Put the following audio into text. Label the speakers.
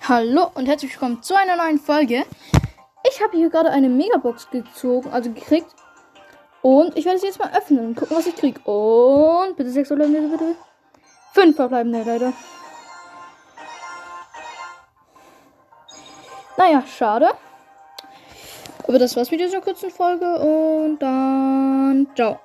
Speaker 1: Hallo und herzlich willkommen zu einer neuen Folge. Ich habe hier gerade eine Megabox gezogen, also gekriegt. Und ich werde es jetzt mal öffnen und gucken, was ich kriege. Und bitte sechs verbleibende, bitte. Fünf verbleibende, leider. Naja, schade. Aber das war's mit dieser kurzen Folge und dann ciao.